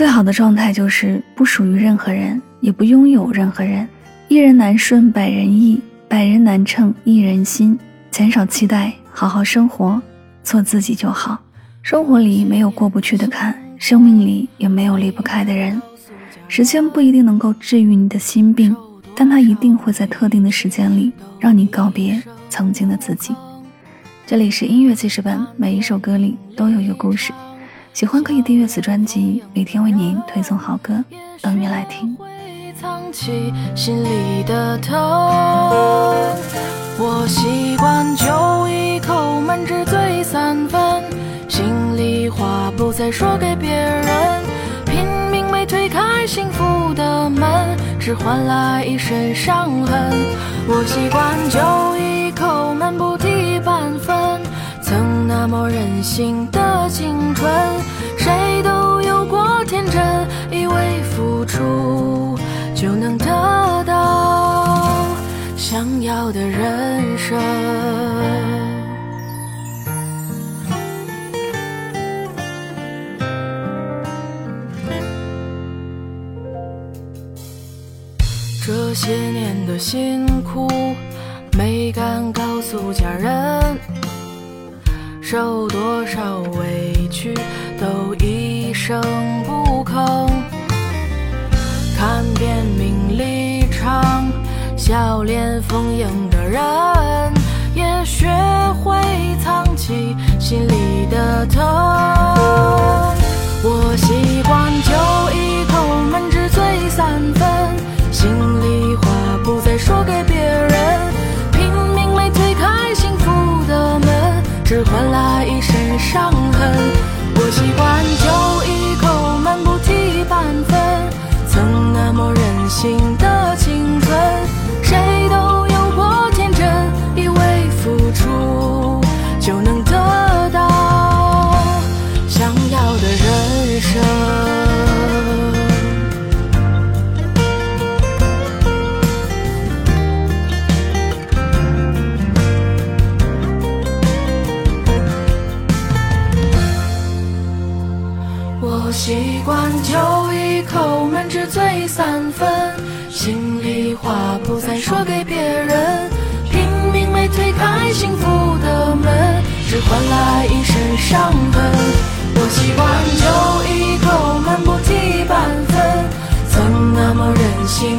最好的状态就是不属于任何人，也不拥有任何人。一人难顺百人意，百人难称一人心。减少期待，好好生活，做自己就好。生活里没有过不去的坎，生命里也没有离不开的人。时间不一定能够治愈你的心病，但它一定会在特定的时间里让你告别曾经的自己。这里是音乐记事本，每一首歌里都有一个故事。喜欢可以订阅此专辑，每天为您推送好歌，等你来听。藏起心里的疼，我习惯就一口闷，只醉三分。心里话不再说给别人，拼命没推开幸福的门，只换来一身伤痕。我习惯就一口闷，不提半分。那么任性的青春，谁都有过天真，以为付出。就能得到想要的人生。这些年的辛苦，没敢告诉家人，受多少委屈都一声不吭。看遍名利场，笑脸逢迎的人，也学会藏起心里的疼。我习惯就一口闷，只醉三分，心里话不再说给只换来一身伤痕。我习惯就我习惯酒一口闷至醉三分心里话不再说给别人拼命没推开幸福的门只换来一身伤痕我习惯酒一口闷不提半分曾那么任性